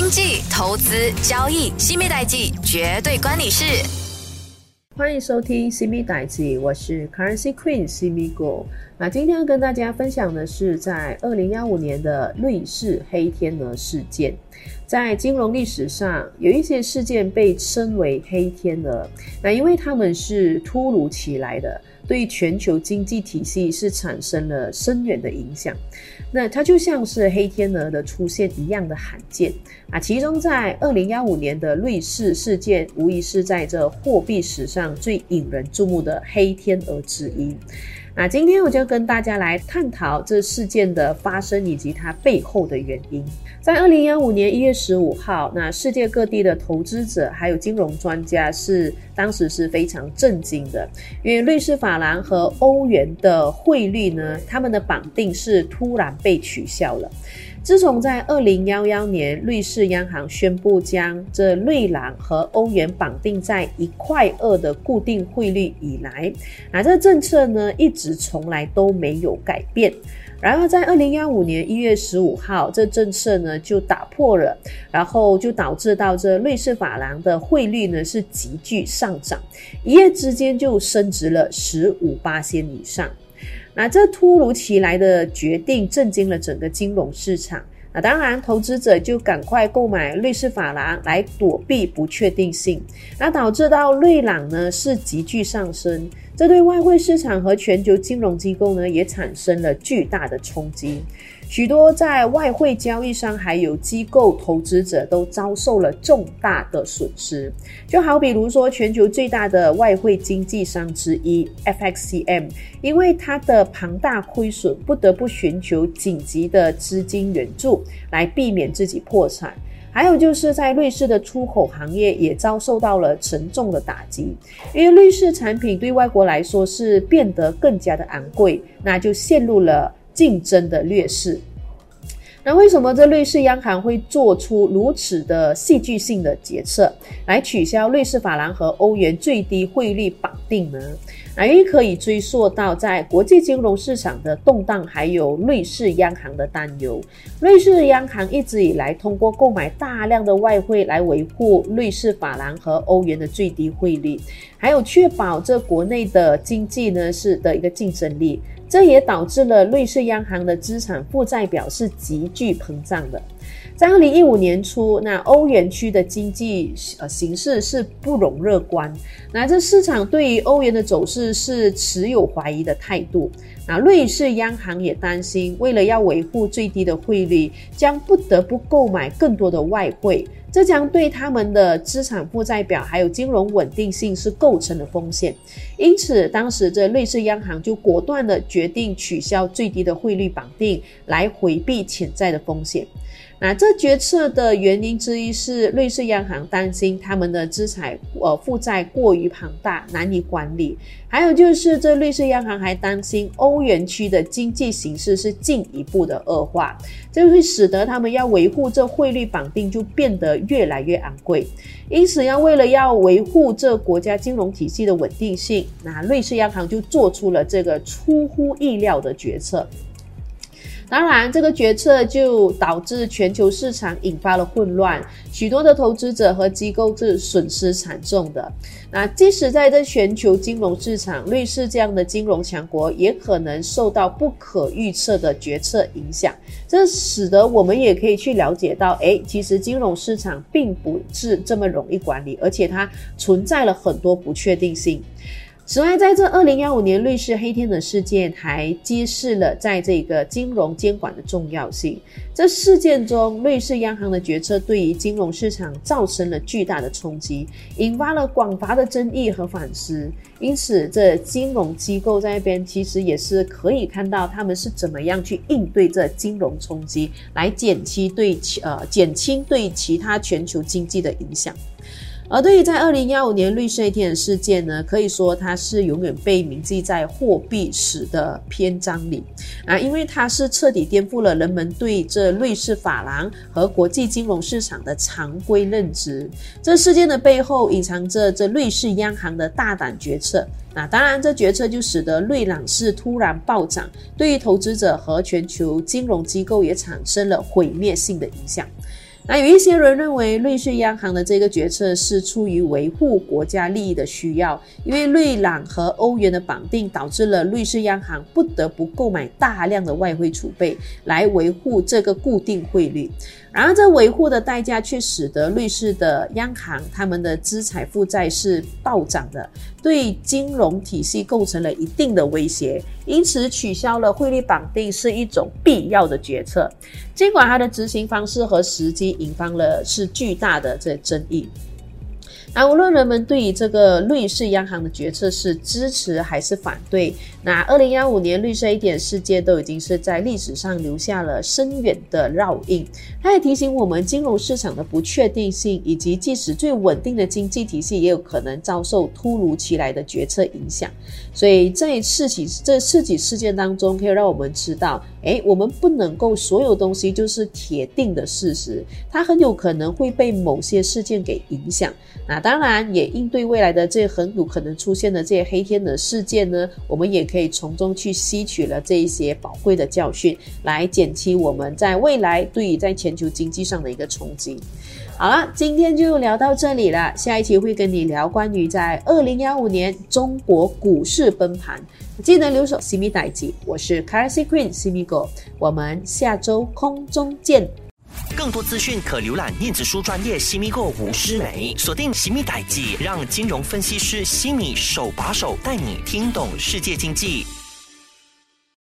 经济、投资、交易，新美代记绝对关你事。欢迎收听《新米代记》，我是 Currency Queen 西米果。那今天要跟大家分享的是，在二零幺五年的瑞士黑天鹅事件。在金融历史上，有一些事件被称为黑天鹅，那因为他们是突如其来的。对全球经济体系是产生了深远的影响，那它就像是黑天鹅的出现一样的罕见啊！其中在二零幺五年的瑞士事件，无疑是在这货币史上最引人注目的黑天鹅之一。那今天我就跟大家来探讨这事件的发生以及它背后的原因。在二零幺五年一月十五号，那世界各地的投资者还有金融专家是当时是非常震惊的，因为瑞士法郎和欧元的汇率呢，他们的绑定是突然被取消了。自从在二零幺幺年瑞士央行宣布将这瑞郎和欧元绑定在一块二的固定汇率以来，那这政策呢一直从来都没有改变。然而在二零幺五年一月十五号，这政策呢就打破了，然后就导致到这瑞士法郎的汇率呢是急剧上涨，一夜之间就升值了十五八仙以上。那这突如其来的决定震惊了整个金融市场。那当然，投资者就赶快购买瑞士法郎来躲避不确定性。那导致到瑞朗呢是急剧上升，这对外汇市场和全球金融机构呢也产生了巨大的冲击。许多在外汇交易商还有机构投资者都遭受了重大的损失，就好比如说全球最大的外汇经纪商之一 FXCM，因为它的庞大亏损，不得不寻求紧急的资金援助来避免自己破产。还有就是在瑞士的出口行业也遭受到了沉重的打击，因为瑞士产品对外国来说是变得更加的昂贵，那就陷入了。竞争的劣势，那为什么这瑞士央行会做出如此的戏剧性的决策，来取消瑞士法郎和欧元最低汇率绑定呢？啊因可以追溯到在国际金融市场的动荡，还有瑞士央行的担忧。瑞士央行一直以来通过购买大量的外汇来维护瑞士法郎和欧元的最低汇率，还有确保这国内的经济呢是的一个竞争力。这也导致了瑞士央行的资产负债表是急剧膨胀的。在二零一五年初，那欧元区的经济呃形势是不容乐观。那这市场对于欧元的走势是持有怀疑的态度。那瑞士央行也担心，为了要维护最低的汇率，将不得不购买更多的外汇，这将对他们的资产负债表还有金融稳定性是构成了风险。因此，当时这瑞士央行就果断的决定取消最低的汇率绑定，来回避潜在的风险。那这决策的原因之一是，瑞士央行担心他们的资产呃负债过于庞大，难以管理。还有就是，这瑞士央行还担心欧元区的经济形势是进一步的恶化，这会使得他们要维护这汇率绑定就变得越来越昂贵。因此，要为了要维护这国家金融体系的稳定性，那瑞士央行就做出了这个出乎意料的决策。当然，这个决策就导致全球市场引发了混乱，许多的投资者和机构是损失惨重的。那即使在这全球金融市场，瑞士这样的金融强国也可能受到不可预测的决策影响。这使得我们也可以去了解到，诶，其实金融市场并不是这么容易管理，而且它存在了很多不确定性。此外，在这二零幺五年瑞士黑天鹅事件还揭示了在这个金融监管的重要性。这事件中，瑞士央行的决策对于金融市场造成了巨大的冲击，引发了广泛的争议和反思。因此，这金融机构在那边其实也是可以看到他们是怎么样去应对这金融冲击，来减轻对其呃减轻对其他全球经济的影响。而对于在二零幺五年绿色一天的事件呢，可以说它是永远被铭记在货币史的篇章里啊，因为它是彻底颠覆了人们对这瑞士法郎和国际金融市场的常规认知。这事件的背后隐藏着这瑞士央行的大胆决策。那当然，这决策就使得瑞朗市突然暴涨，对于投资者和全球金融机构也产生了毁灭性的影响。那有一些人认为瑞士央行的这个决策是出于维护国家利益的需要，因为瑞朗和欧元的绑定导致了瑞士央行不得不购买大量的外汇储备来维护这个固定汇率。然而，这维护的代价却使得瑞士的央行他们的资产负债是暴涨的，对金融体系构成了一定的威胁。因此，取消了汇率绑定是一种必要的决策。尽管它的执行方式和时机引发了是巨大的这争议。那无论人们对于这个瑞士央行的决策是支持还是反对，那二零幺五年绿色一点事件都已经是在历史上留下了深远的烙印。它也提醒我们，金融市场的不确定性，以及即使最稳定的经济体系，也有可能遭受突如其来的决策影响。所以在事起这四起事件当中，可以让我们知道，哎，我们不能够所有东西就是铁定的事实，它很有可能会被某些事件给影响啊。当然，也应对未来的这些很有可能出现的这些黑天鹅事件呢，我们也可以从中去吸取了这一些宝贵的教训，来减轻我们在未来对于在全球经济上的一个冲击。好了，今天就聊到这里了，下一期会跟你聊关于在二零幺五年中国股市崩盘，记得留守西米代记，我是 Currency Queen 西米狗，我们下周空中见。更多资讯可浏览电子书专业西米购吴诗梅，锁定西米代记，让金融分析师西米手把手带你听懂世界经济。